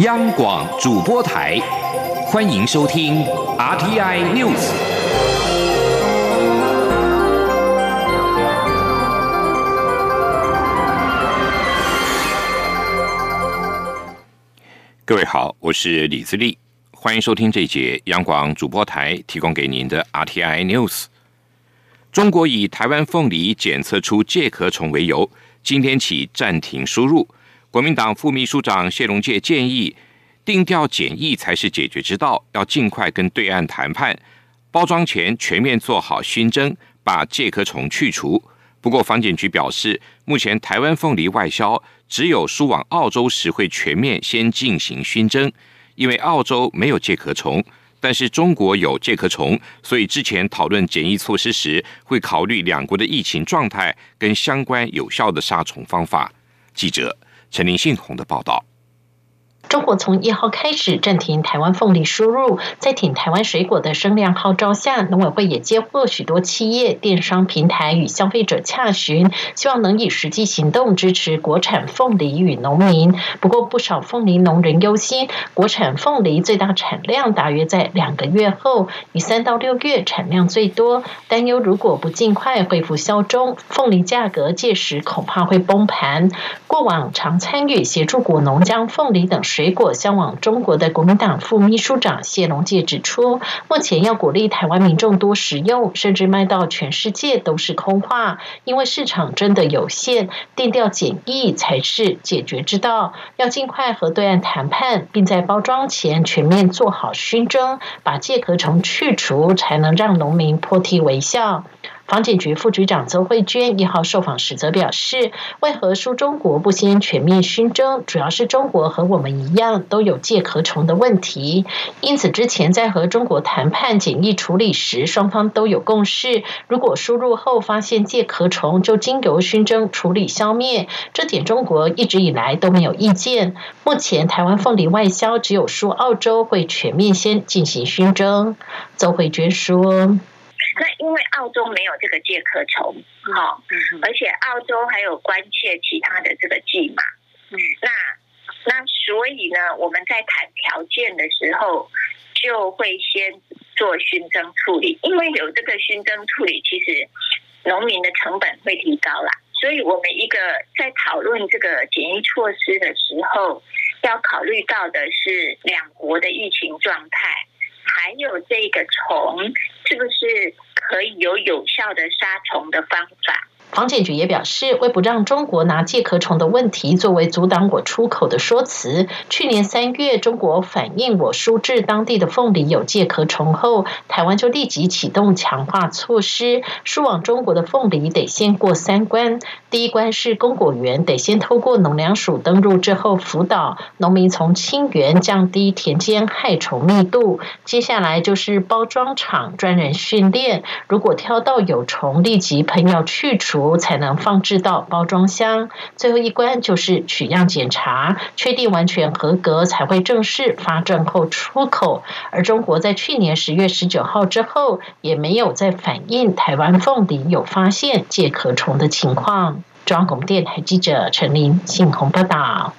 央广主播台，欢迎收听 RTI News。各位好，我是李自立，欢迎收听这节央广主播台提供给您的 RTI News。中国以台湾凤梨检测出介壳虫为由，今天起暂停输入。国民党副秘书长谢龙介建议，定调检疫才是解决之道，要尽快跟对岸谈判，包装前全面做好熏蒸，把介壳虫去除。不过，防检局表示，目前台湾凤梨外销只有输往澳洲时会全面先进行熏蒸，因为澳洲没有介壳虫，但是中国有介壳虫，所以之前讨论检疫措施时，会考虑两国的疫情状态跟相关有效的杀虫方法。记者。陈林信宏的报道。中国从一号开始暂停台湾凤梨输入，在挺台湾水果的声量号召下，农委会也接获许多企业、电商平台与消费者洽询，希望能以实际行动支持国产凤梨与农民。不过，不少凤梨农人忧心，国产凤梨最大产量大约在两个月后，以三到六月产量最多，担忧如果不尽快恢复销中，凤梨价格届时恐怕会崩盘。过往常参与协助果农将凤梨等。水果销往中国的国民党副秘书长谢龙介指出，目前要鼓励台湾民众多食用，甚至卖到全世界都是空话，因为市场真的有限，定调检疫才是解决之道。要尽快和对岸谈判，并在包装前全面做好熏蒸，把介壳虫去除，才能让农民破涕为笑。房检局副局长邹慧娟一号受访时则表示，为何说中国不先全面熏蒸？主要是中国和我们一样都有介壳虫的问题，因此之前在和中国谈判检疫处理时，双方都有共识。如果输入后发现介壳虫，就经由熏蒸处理消灭，这点中国一直以来都没有意见。目前台湾凤梨外销只有输澳洲会全面先进行熏蒸。邹慧娟说。那因为澳洲没有这个介壳虫，好，而且澳洲还有关切其他的这个剂码，嗯，那那所以呢，我们在谈条件的时候，就会先做熏蒸处理，因为有这个熏蒸处理，其实农民的成本会提高啦。所以我们一个在讨论这个检疫措施的时候，要考虑到的是两国的疫情状态，还有这个虫是不是。可以有有效的杀虫的方法。房检局也表示，为不让中国拿介壳虫的问题作为阻挡我出口的说辞，去年三月中国反映我输至当地的凤梨有介壳虫后，台湾就立即启动强化措施，输往中国的凤梨得先过三关。第一关是供果园得先透过农粮署登录之后辅导农民从清源降低田间害虫密度，接下来就是包装厂专人训练，如果挑到有虫，立即喷药去除。才能放置到包装箱。最后一关就是取样检查，确定完全合格才会正式发证后出口。而中国在去年十月十九号之后，也没有再反映台湾凤梨有发现介壳虫的情况。中央广播电台记者陈琳信鸿报道。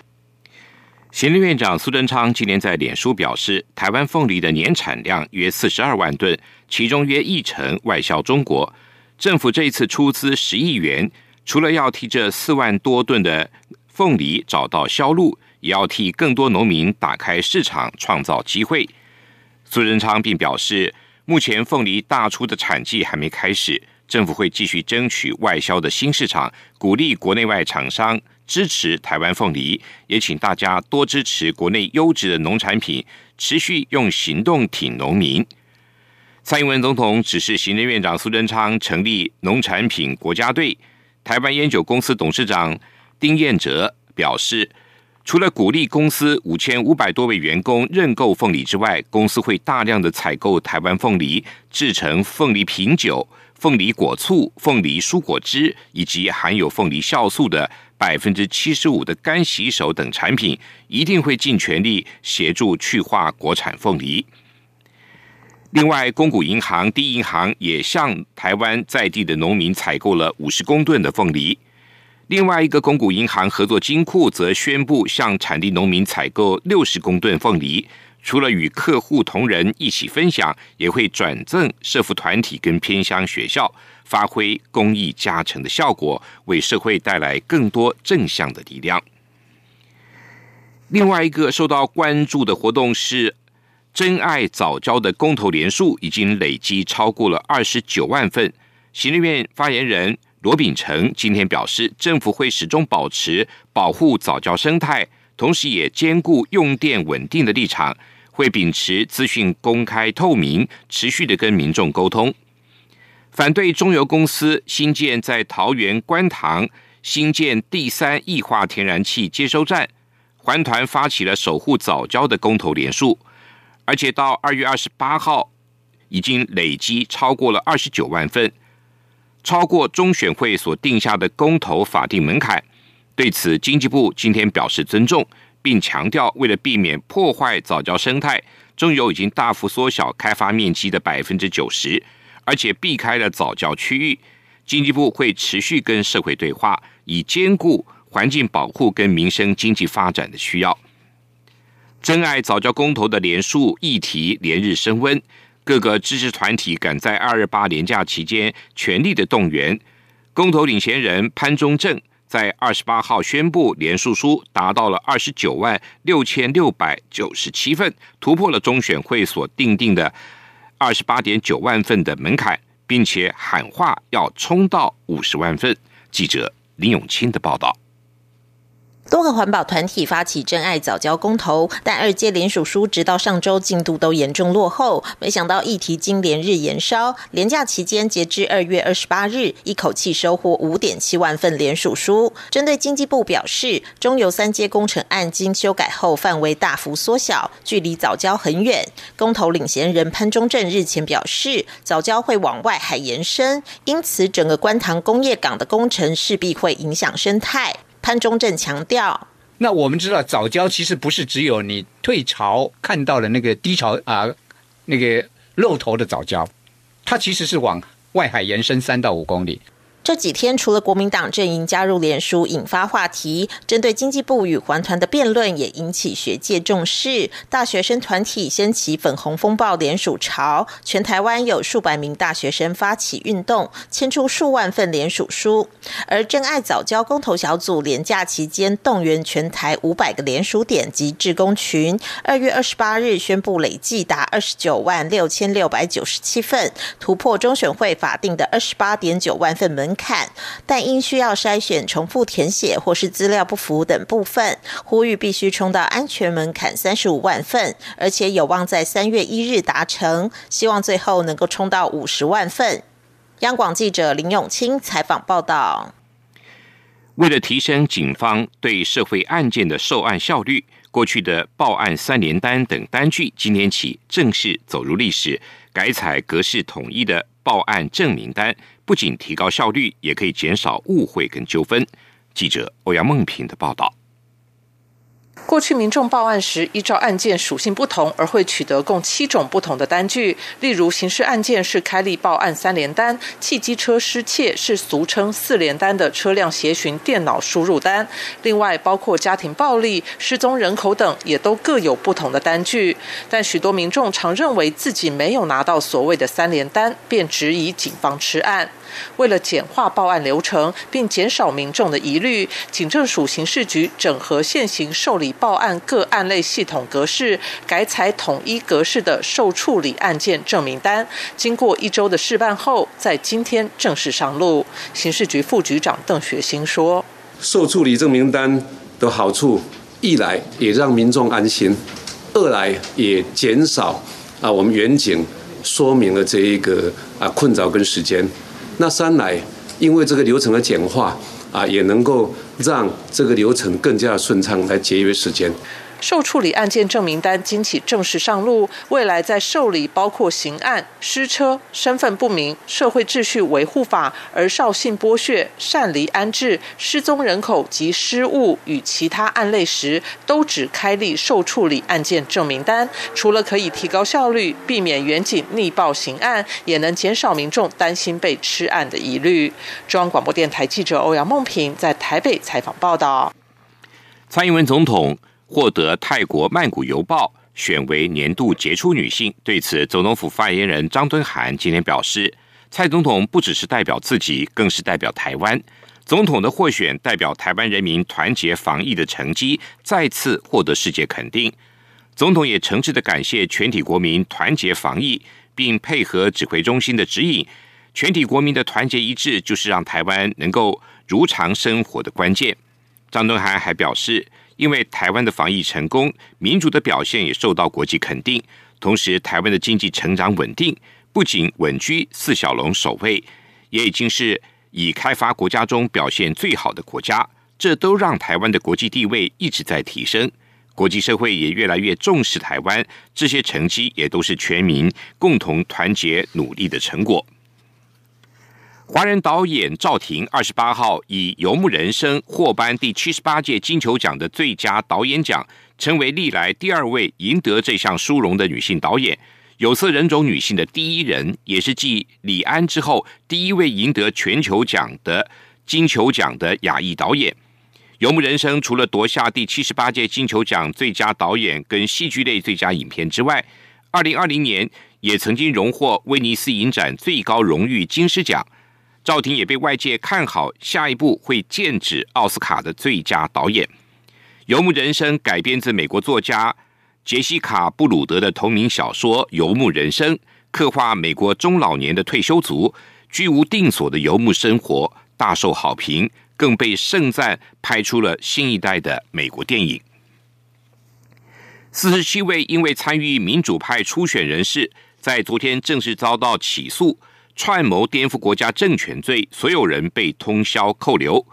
行政院长苏贞昌今年在脸书表示，台湾凤梨的年产量约四十二万吨，其中约一成外销中国。政府这一次出资十亿元，除了要替这四万多吨的凤梨找到销路，也要替更多农民打开市场，创造机会。苏仁昌并表示，目前凤梨大出的产季还没开始，政府会继续争取外销的新市场，鼓励国内外厂商支持台湾凤梨，也请大家多支持国内优质的农产品，持续用行动挺农民。蔡英文总统指示行政院长苏贞昌成立农产品国家队。台湾烟酒公司董事长丁彦哲表示，除了鼓励公司五千五百多位员工认购凤梨之外，公司会大量的采购台湾凤梨，制成凤梨品酒、凤梨果醋、凤梨蔬果汁，以及含有凤梨酵素的百分之七十五的干洗手等产品，一定会尽全力协助去化国产凤梨。另外，公股银行、第一银行也向台湾在地的农民采购了五十公吨的凤梨。另外一个公股银行合作金库则宣布向产地农民采购六十公吨凤梨，除了与客户同仁一起分享，也会转赠社福团体跟偏乡学校，发挥公益加成的效果，为社会带来更多正向的力量。另外一个受到关注的活动是，真爱早教的公投连数已经累积超过了二十九万份。行政院发言人。罗秉成今天表示，政府会始终保持保护早教生态，同时也兼顾用电稳定的立场，会秉持资讯公开透明，持续的跟民众沟通。反对中油公司新建在桃园观塘新建第三液化天然气接收站，环团发起了守护早教的公投连数，而且到二月二十八号，已经累积超过了二十九万份。超过中选会所定下的公投法定门槛，对此经济部今天表示尊重，并强调为了避免破坏早教生态，中油已经大幅缩小开发面积的百分之九十，而且避开了早教区域。经济部会持续跟社会对话，以兼顾环境保护跟民生经济发展的需要。真爱早教公投的连数议题连日升温。各个支持团体赶在二二八连假期间全力的动员，公投领衔人潘中正在二十八号宣布连署书达到了二十九万六千六百九十七份，突破了中选会所定定的二十八点九万份的门槛，并且喊话要冲到五十万份。记者林永清的报道。多个环保团体发起真爱早教公投，但二届联署书直到上周进度都严重落后。没想到议题经连日延烧，连假期间截至二月二十八日，一口气收获五点七万份联署书。针对经济部表示，中油三阶工程案经修改后范围大幅缩小，距离早教很远。公投领衔人潘中正日前表示，早教会往外海延伸，因此整个观塘工业港的工程势必会影响生态。潘中正强调：“那我们知道早教其实不是只有你退潮看到的那个低潮啊，那个露头的早教，它其实是往外海延伸三到五公里。”这几天，除了国民党阵营加入联署引发话题，针对经济部与环团的辩论也引起学界重视。大学生团体掀起粉红风暴联署潮，全台湾有数百名大学生发起运动，签出数万份联署书。而真爱早教公投小组连假期间动员全台五百个联署点及志工群，二月二十八日宣布累计达二十九万六千六百九十七份，突破中选会法定的二十八点九万份门。看，但因需要筛选重复填写或是资料不符等部分，呼吁必须冲到安全门槛三十五万份，而且有望在三月一日达成，希望最后能够冲到五十万份。央广记者林永清采访报道。为了提升警方对社会案件的受案效率，过去的报案三联单等单据今天起正式走入历史，改采格式统一的报案证明单。不仅提高效率，也可以减少误会跟纠纷。记者欧阳梦平的报道。过去民众报案时，依照案件属性不同而会取得共七种不同的单据。例如，刑事案件是开立报案三联单，汽机车失窃是俗称四联单的车辆协寻电脑输入单。另外，包括家庭暴力、失踪人口等，也都各有不同的单据。但许多民众常认为自己没有拿到所谓的三联单，便质疑警方吃案。为了简化报案流程，并减少民众的疑虑，警政署刑事局整合现行受理报案各案类系统格式，改采统一格式的受处理案件证明单。经过一周的试办后，在今天正式上路。刑事局副局长邓学兴说：“受处理证明单的好处，一来也让民众安心，二来也减少啊我们远景说明了这一个啊困扰跟时间。”那三来，因为这个流程的简化啊，也能够让这个流程更加顺畅，来节约时间。受处理案件证明单今起正式上路，未来在受理包括刑案、失车、身份不明、社会秩序维护法、而少性剥削、擅离安置、失踪人口及失物与其他案类时，都只开立受处理案件证明单。除了可以提高效率，避免远景逆报刑案，也能减少民众担心被吃案的疑虑。中央广播电台记者欧阳梦平在台北采访报道。蔡英文总统。获得泰国《曼谷邮报》选为年度杰出女性。对此，总统府发言人张敦涵今天表示，蔡总统不只是代表自己，更是代表台湾。总统的获选代表台湾人民团结防疫的成绩，再次获得世界肯定。总统也诚挚的感谢全体国民团结防疫，并配合指挥中心的指引。全体国民的团结一致，就是让台湾能够如常生活的关键。张敦涵还表示。因为台湾的防疫成功，民主的表现也受到国际肯定。同时，台湾的经济成长稳定，不仅稳居四小龙首位，也已经是已开发国家中表现最好的国家。这都让台湾的国际地位一直在提升，国际社会也越来越重视台湾。这些成绩也都是全民共同团结努力的成果。华人导演赵婷二十八号以《游牧人生》获颁第七十八届金球奖的最佳导演奖，成为历来第二位赢得这项殊荣的女性导演，有色人种女性的第一人，也是继李安之后第一位赢得全球奖的金球奖的亚裔导演。《游牧人生》除了夺下第七十八届金球奖最佳导演跟戏剧类最佳影片之外，二零二零年也曾经荣获威尼斯影展最高荣誉金狮奖。赵婷也被外界看好，下一步会剑指奥斯卡的最佳导演。《游牧人生》改编自美国作家杰西卡·布鲁德的同名小说《游牧人生》，刻画美国中老年的退休族居无定所的游牧生活，大受好评，更被盛赞拍出了新一代的美国电影。四十七位因为参与民主派初选人士，在昨天正式遭到起诉。串谋颠覆国家政权罪，所有人被通宵扣留。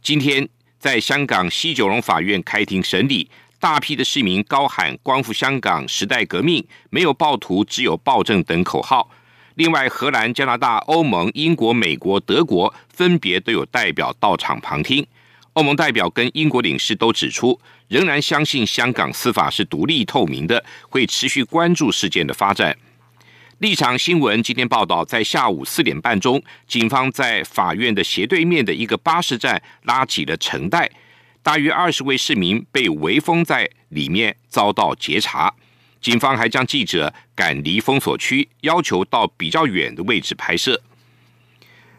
今天在香港西九龙法院开庭审理，大批的市民高喊“光复香港，时代革命，没有暴徒，只有暴政”等口号。另外，荷兰、加拿大、欧盟、英国、美国、德国分别都有代表到场旁听。欧盟代表跟英国领事都指出，仍然相信香港司法是独立透明的，会持续关注事件的发展。立场新闻今天报道，在下午四点半钟，警方在法院的斜对面的一个巴士站拉起了绳带，大约二十位市民被围封在里面，遭到截查。警方还将记者赶离封锁区，要求到比较远的位置拍摄。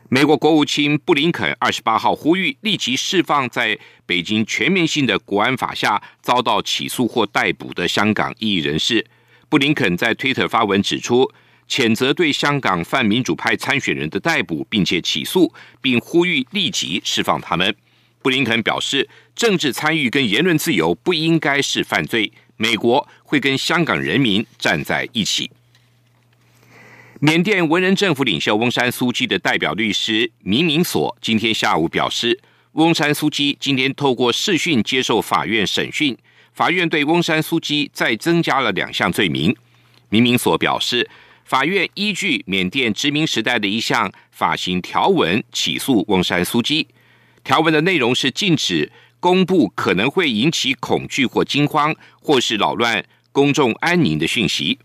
美国国务卿布林肯二十八号呼吁立即释放在北京全面性的国安法下遭到起诉或逮捕的香港异议人士。布林肯在推特发文指出。谴责对香港泛民主派参选人的逮捕，并且起诉，并呼吁立即释放他们。布林肯表示，政治参与跟言论自由不应该是犯罪，美国会跟香港人民站在一起。缅甸文人政府领袖翁山苏基的代表律师明明所今天下午表示，翁山苏基今天透过视讯接受法院审讯，法院对翁山苏基再增加了两项罪名。明明所表示。法院依据缅甸殖民时代的一项法刑条文起诉翁山苏基，条文的内容是禁止公布可能会引起恐惧或惊慌，或是扰乱公众安宁的讯息。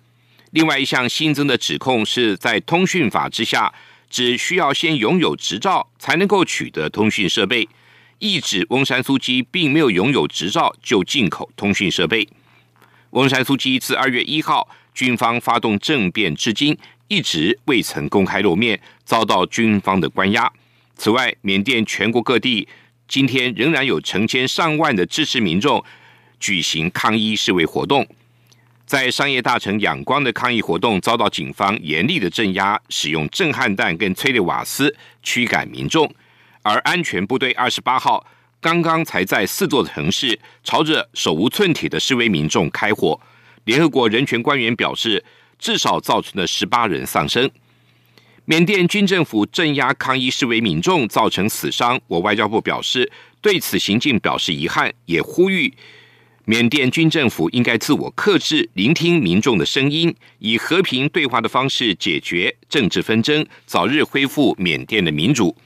另外一项新增的指控是在通讯法之下，只需要先拥有执照才能够取得通讯设备，意指翁山苏基并没有拥有执照就进口通讯设备。翁山苏基自二月一号。军方发动政变至今，一直未曾公开露面，遭到军方的关押。此外，缅甸全国各地今天仍然有成千上万的支持民众举行抗议示威活动。在商业大城仰光的抗议活动遭到警方严厉的镇压，使用震撼弹跟催泪瓦斯驱赶民众。而安全部队二十八号刚刚才在四座城市朝着手无寸铁的示威民众开火。联合国人权官员表示，至少造成了十八人丧生。缅甸军政府镇压抗议示威民众，造成死伤。我外交部表示对此行径表示遗憾，也呼吁缅甸军政府应该自我克制，聆听民众的声音，以和平对话的方式解决政治纷争，早日恢复缅甸的民主。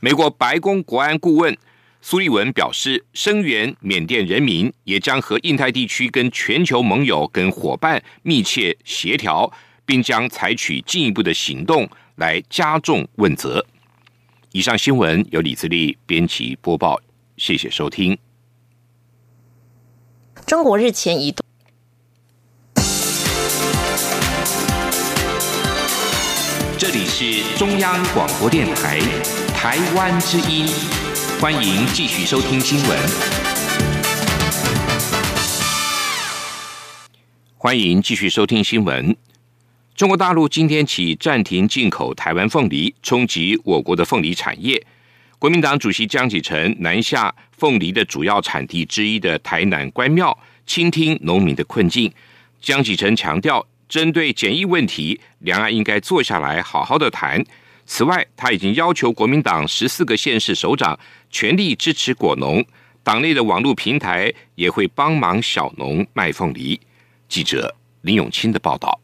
美国白宫国安顾问苏利文表示，声援缅甸人民，也将和印太地区跟全球盟友跟伙伴密切协调，并将采取进一步的行动来加重问责。以上新闻由李自力编辑播报，谢谢收听。中国日前一度，这里是中央广播电台台湾之音，欢迎继续收听新闻。欢迎继续收听新闻。中国大陆今天起暂停进口台湾凤梨，冲击我国的凤梨产业。国民党主席江启臣南下凤梨的主要产地之一的台南关庙，倾听农民的困境。江启臣强调，针对检疫问题，两岸应该坐下来好好的谈。此外，他已经要求国民党十四个县市首长全力支持果农，党内的网络平台也会帮忙小农卖凤梨。记者林永清的报道。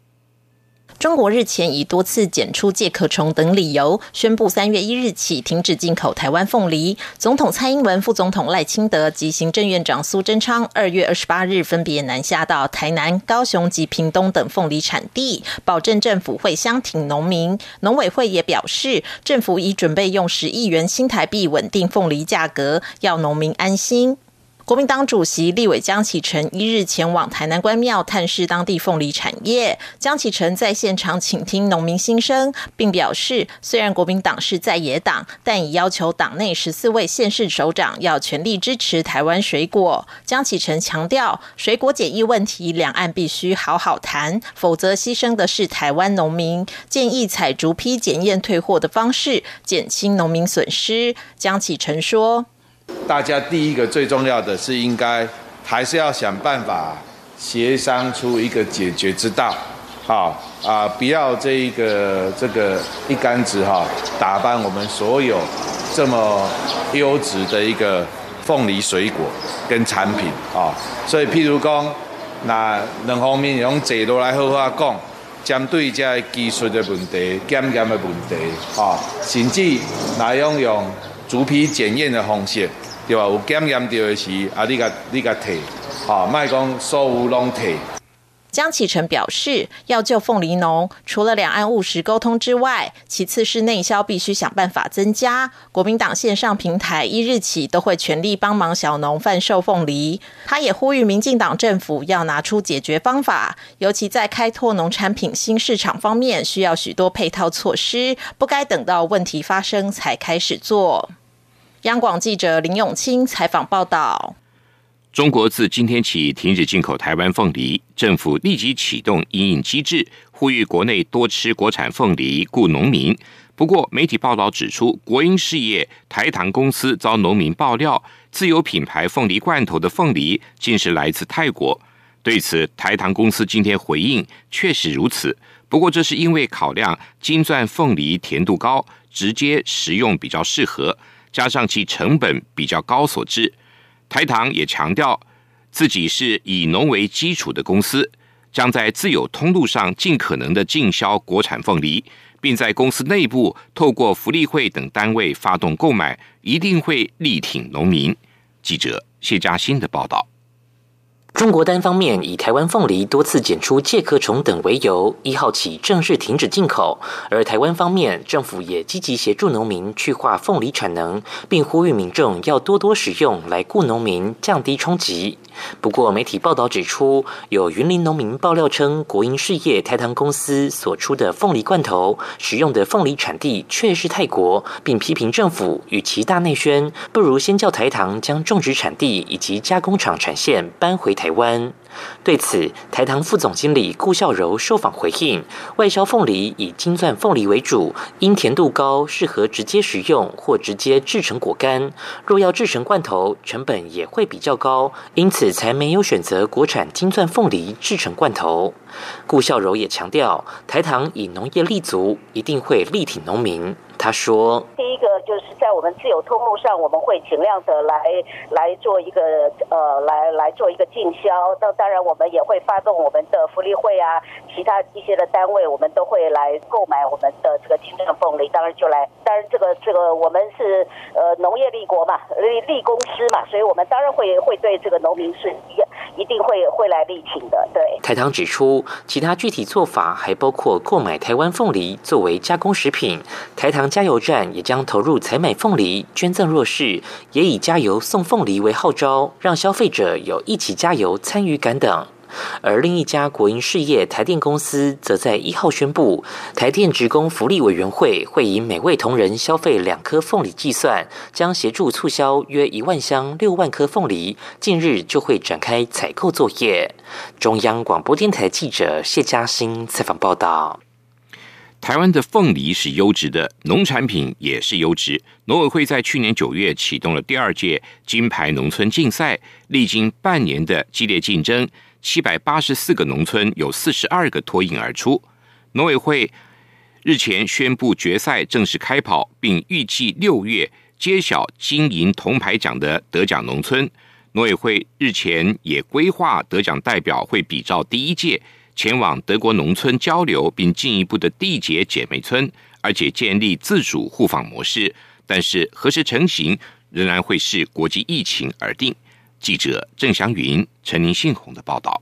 中国日前以多次检出介壳虫等理由，宣布三月一日起停止进口台湾凤梨。总统蔡英文、副总统赖清德及行政院长苏贞昌二月二十八日分别南下到台南、高雄及屏东等凤梨产地，保证政府会相挺农民。农委会也表示，政府已准备用十亿元新台币稳定凤梨价格，要农民安心。国民党主席立委江启臣一日前往台南关庙探视当地凤梨产业。江启臣在现场倾听农民心声，并表示，虽然国民党是在野党，但已要求党内十四位县市首长要全力支持台湾水果。江启臣强调，水果检疫问题，两岸必须好好谈，否则牺牲的是台湾农民。建议采逐批检验退货的方式，减轻农民损失。江启臣说。大家第一个最重要的是，应该还是要想办法协商出一个解决之道，好啊，不要这一个这个一竿子哈打翻我们所有这么优质的一个凤梨水果跟产品啊。所以，譬如讲，那两方面用坐落来好好讲，针对这技术的问题、检验的问题啊，甚至那用用。逐批检验的方式，对吧？有检验到的是啊，你个你个退，啊，卖讲所有拢退。江启臣表示，要救凤梨农，除了两岸务实沟通之外，其次是内销必须想办法增加。国民党线上平台一日起都会全力帮忙小农贩售凤梨。他也呼吁民进党政府要拿出解决方法，尤其在开拓农产品新市场方面，需要许多配套措施，不该等到问题发生才开始做。央广记者林永清采访报道。中国自今天起停止进口台湾凤梨，政府立即启动应应机制，呼吁国内多吃国产凤梨，雇农民。不过，媒体报道指出，国营事业台糖公司遭农民爆料，自有品牌凤梨罐头的凤梨竟是来自泰国。对此，台糖公司今天回应，确实如此。不过，这是因为考量金钻凤梨甜度高，直接食用比较适合，加上其成本比较高所致。台糖也强调，自己是以农为基础的公司，将在自有通路上尽可能的进销国产凤梨，并在公司内部透过福利会等单位发动购买，一定会力挺农民。记者谢嘉欣的报道。中国单方面以台湾凤梨多次检出介壳虫等为由，一号起正式停止进口。而台湾方面，政府也积极协助农民去化凤梨产能，并呼吁民众要多多使用来雇农民，降低冲击。不过，媒体报道指出，有云林农民爆料称，国营事业台糖公司所出的凤梨罐头使用的凤梨产地却是泰国，并批评政府与其大内宣，不如先叫台糖将种植产地以及加工厂产线搬回台湾。对此，台糖副总经理顾孝柔受访回应：外销凤梨以金钻凤梨为主，因甜度高，适合直接食用或直接制成果干。若要制成罐头，成本也会比较高，因此才没有选择国产金钻凤梨制成罐头。顾孝柔也强调，台糖以农业立足，一定会力挺农民。他说：“第一个就是在我们自由通路上，我们会尽量的来来做一个呃，来来做一个进销。那当然，我们也会发动我们的福利会啊，其他一些的单位，我们都会来购买我们的这个金正凤梨。当然就来，当然这个这个我们是呃农业立国嘛，立立公司嘛，所以我们当然会会对这个农民是一一定会会来力挺的。对。”台糖指出，其他具体做法还包括购买台湾凤梨作为加工食品，台糖加油站也将投入采买凤梨捐赠弱势，也以加油送凤梨为号召，让消费者有一起加油参与感等。而另一家国营事业台电公司，则在一号宣布，台电职工福利委员会会以每位同仁消费两颗凤梨计算，将协助促销约一万箱六万颗凤梨，近日就会展开采购作业。中央广播电台记者谢嘉欣采访报道。台湾的凤梨是优质的，农产品也是优质。农委会在去年九月启动了第二届金牌农村竞赛，历经半年的激烈竞争。七百八十四个农村有四十二个脱颖而出。农委会日前宣布决赛正式开跑，并预计六月揭晓金银铜牌奖的得奖农村。农委会日前也规划得奖代表会比照第一届前往德国农村交流，并进一步的缔结姐妹村，而且建立自主互访模式。但是何时成型，仍然会视国际疫情而定。记者郑祥云、陈宁信宏的报道。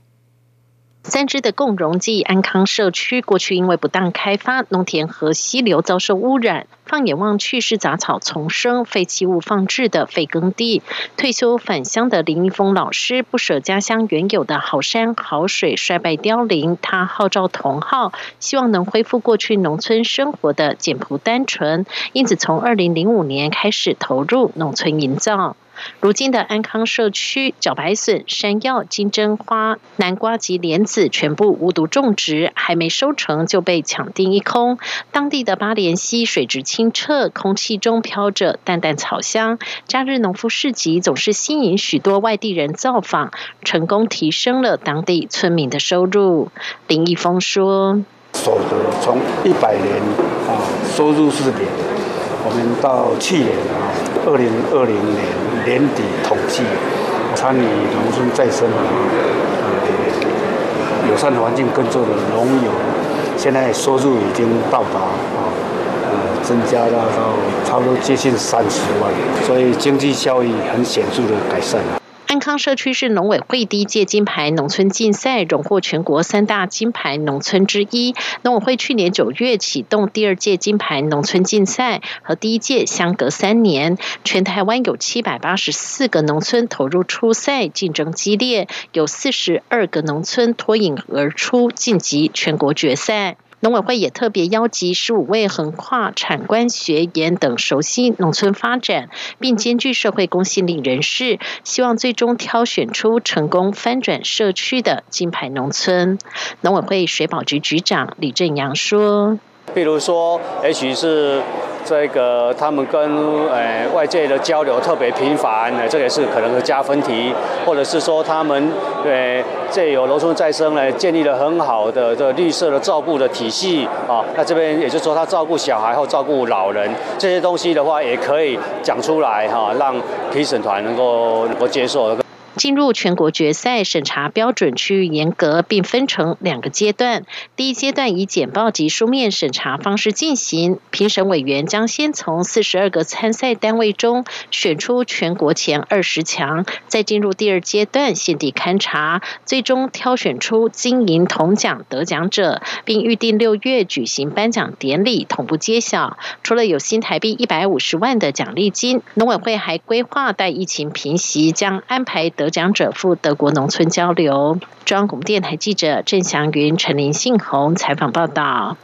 三支的共荣记安康社区过去因为不当开发，农田和溪流遭受污染，放眼望去是杂草丛生、废弃物放置的废耕地。退休返乡的林一峰老师不舍家乡原有的好山好水衰败凋零，他号召同好，希望能恢复过去农村生活的简朴单纯，因此从二零零五年开始投入农村营造。如今的安康社区，茭白笋、山药、金针花、南瓜及莲子全部无毒种植，还没收成就被抢订一空。当地的八莲溪水质清澈，空气中飘着淡淡草香。假日农夫市集总是吸引许多外地人造访，成功提升了当地村民的收入。林一峰说：“收得从一百年啊，收入是零，我们到去年啊，二零二零年。”年底统计，参与农村再生啊，呃，友善环境耕作的农友，现在收入已经到达啊，呃，增加到到差不多接近三十万，所以经济效益很显著的改善了。安康社区是农委会第一届金牌农村竞赛荣获全国三大金牌农村之一。农委会去年九月启动第二届金牌农村竞赛，和第一届相隔三年。全台湾有七百八十四个农村投入初赛，竞争激烈，有四十二个农村脱颖而出，晋级全国决赛。农委会也特别邀集十五位横跨产官学研等熟悉农村发展，并兼具社会公信力人士，希望最终挑选出成功翻转社区的金牌农村。农委会水保局局长李正阳说：“譬如说，也许是。”这个他们跟呃外界的交流特别频繁，这也是可能的加分题，或者是说他们呃借有农村再生呢，建立了很好的这绿色的照顾的体系啊。那这边也就是说，他照顾小孩或照顾老人这些东西的话，也可以讲出来哈，让评审团能够能够接受。进入全国决赛审查标准趋于严格，并分成两个阶段。第一阶段以简报及书面审查方式进行，评审委员将先从四十二个参赛单位中选出全国前二十强，再进入第二阶段现地勘查，最终挑选出金银铜奖得奖者，并预定六月举行颁奖典礼，同步揭晓。除了有新台币一百五十万的奖励金，农委会还规划待疫情平息，将安排得奖者赴德国农村交流。中央广播电台记者郑祥云、陈林信宏采访报道。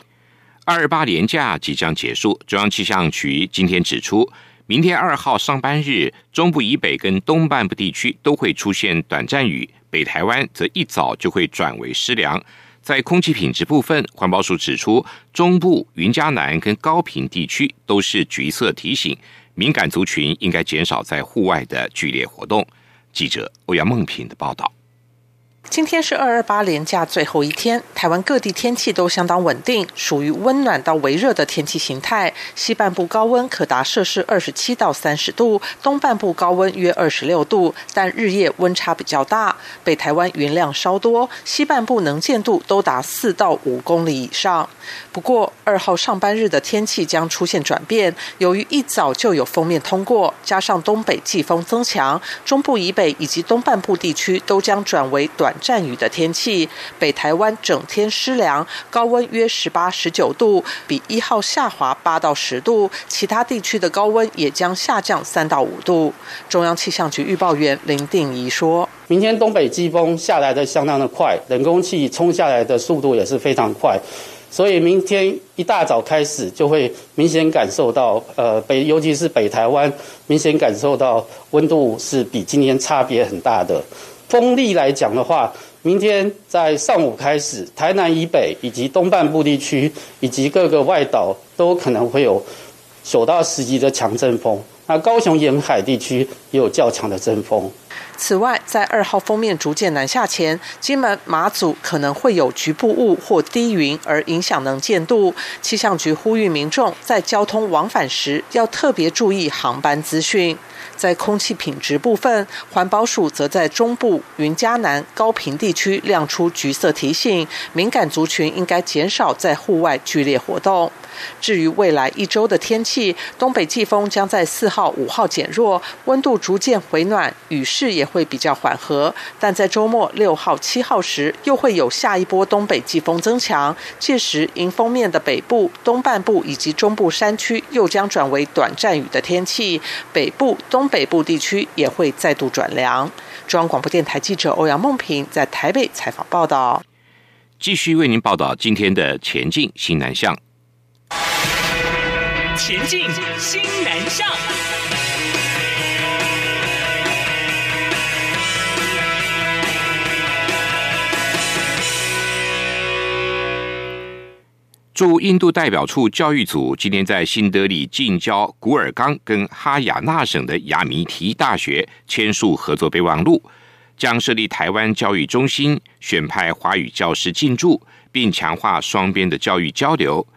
二八连假即将结束，中央气象局今天指出，明天二号上班日，中部以北跟东半部地区都会出现短暂雨，北台湾则一早就会转为湿凉。在空气品质部分，环保署指出，中部、云嘉南跟高平地区都是橘色提醒，敏感族群应该减少在户外的剧烈活动。记者欧阳梦平的报道。今天是二二八连假最后一天，台湾各地天气都相当稳定，属于温暖到微热的天气形态。西半部高温可达摄氏二十七到三十度，东半部高温约二十六度，但日夜温差比较大。北台湾云量稍多，西半部能见度都达四到五公里以上。不过二号上班日的天气将出现转变，由于一早就有锋面通过，加上东北季风增强，中部以北以及东半部地区都将转为短。阵雨的天气，北台湾整天湿凉，高温约十八、十九度，比一号下滑八到十度。其他地区的高温也将下降三到五度。中央气象局预报员林定仪说：“明天东北季风下来的相当的快，冷空气冲下来的速度也是非常快，所以明天一大早开始就会明显感受到，呃，北尤其是北台湾明显感受到温度是比今天差别很大的。”风力来讲的话，明天在上午开始，台南以北以及东半部地区以及各个外岛都可能会有九到十级的强阵风。那高雄沿海地区也有较强的阵风。此外，在二号封面逐渐南下前，金门、马祖可能会有局部雾或低云，而影响能见度。气象局呼吁民众在交通往返时要特别注意航班资讯。在空气品质部分，环保署则在中部、云嘉南、高平地区亮出橘色提醒，敏感族群应该减少在户外剧烈活动。至于未来一周的天气，东北季风将在四号、五号减弱，温度逐渐回暖，雨势也会比较缓和。但在周末六号、七号时，又会有下一波东北季风增强，届时迎风面的北部、东半部以及中部山区又将转为短暂雨的天气，北部、东北部地区也会再度转凉。中央广播电台记者欧阳梦平在台北采访报道。继续为您报道今天的前进新南向。前进，新南向。驻印度代表处教育组今天在新德里近郊古尔冈跟哈雅纳省的雅米提大学签署合作备忘录，将设立台湾教育中心，选派华语教师进驻，并强化双边的教育交流。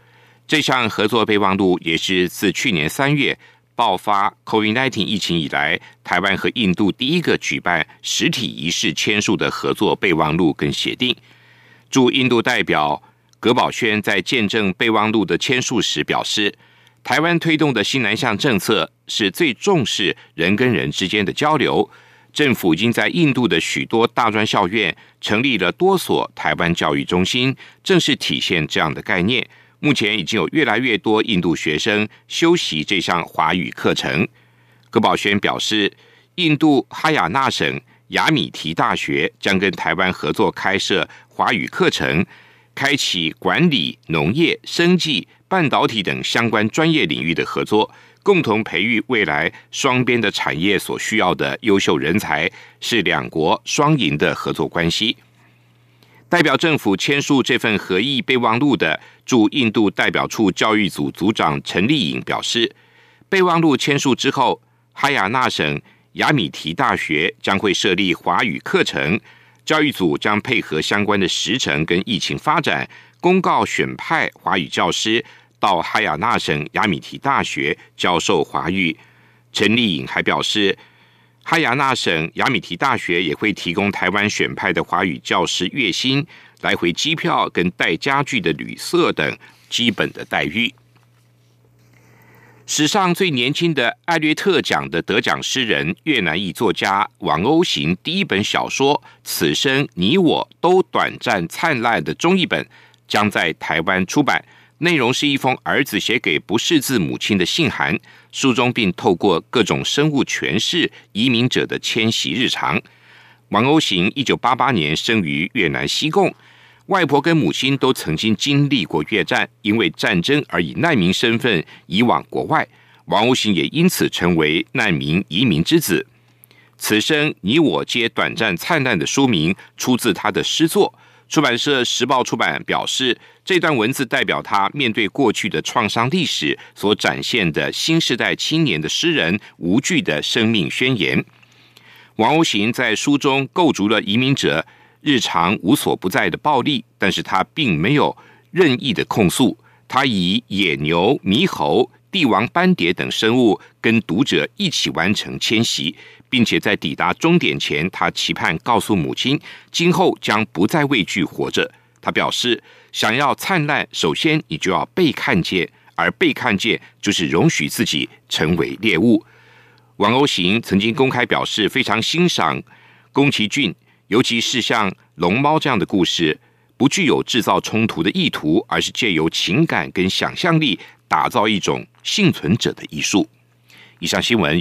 这项合作备忘录也是自去年三月爆发 COVID-19 疫情以来，台湾和印度第一个举办实体仪式签署的合作备忘录跟协定。驻印度代表葛宝轩在见证备忘录的签署时表示，台湾推动的新南向政策是最重视人跟人之间的交流。政府已经在印度的许多大专校院成立了多所台湾教育中心，正是体现这样的概念。目前已经有越来越多印度学生修习这项华语课程。葛宝轩表示，印度哈雅纳省雅米提大学将跟台湾合作开设华语课程，开启管理、农业、生计、半导体等相关专业领域的合作，共同培育未来双边的产业所需要的优秀人才，是两国双赢的合作关系。代表政府签署这份合议备忘录的驻印度代表处教育组组长陈丽颖表示，备忘录签署之后，哈雅纳省雅米提大学将会设立华语课程，教育组将配合相关的时程跟疫情发展，公告选派华语教师到哈雅纳省雅米提大学教授华语。陈丽颖还表示。哈雅纳省雅米提大学也会提供台湾选派的华语教师月薪、来回机票跟带家具的旅社等基本的待遇。史上最年轻的艾略特奖的得奖诗人越南裔作家王欧行第一本小说《此生你我都短暂灿烂》的中译本将在台湾出版。内容是一封儿子写给不识字母亲的信函，书中并透过各种生物诠释移民者的迁徙日常。王欧行一九八八年生于越南西贡，外婆跟母亲都曾经经历过越战，因为战争而以难民身份移往国外。王无行也因此成为难民移民之子。此生你我皆短暂灿烂的书名出自他的诗作。出版社时报出版表示，这段文字代表他面对过去的创伤历史所展现的新时代青年的诗人无惧的生命宣言。王无行在书中构筑了移民者日常无所不在的暴力，但是他并没有任意的控诉。他以野牛、猕猴、帝王斑蝶等生物跟读者一起完成迁徙，并且在抵达终点前，他期盼告诉母亲，今后将不再畏惧活着。他表示，想要灿烂，首先你就要被看见，而被看见就是容许自己成为猎物。王欧行曾经公开表示，非常欣赏宫崎骏，尤其是像龙猫这样的故事。不具有制造冲突的意图，而是借由情感跟想象力打造一种幸存者的艺术。以上新闻由